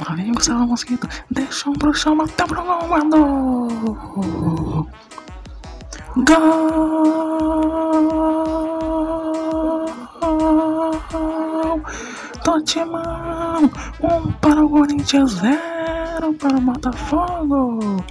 Valeu, Gustavo Mosquito. Deixa um pro chão, até pro gol. Gol! Totimão! Um para o Corinthians, zero para o Botafogo.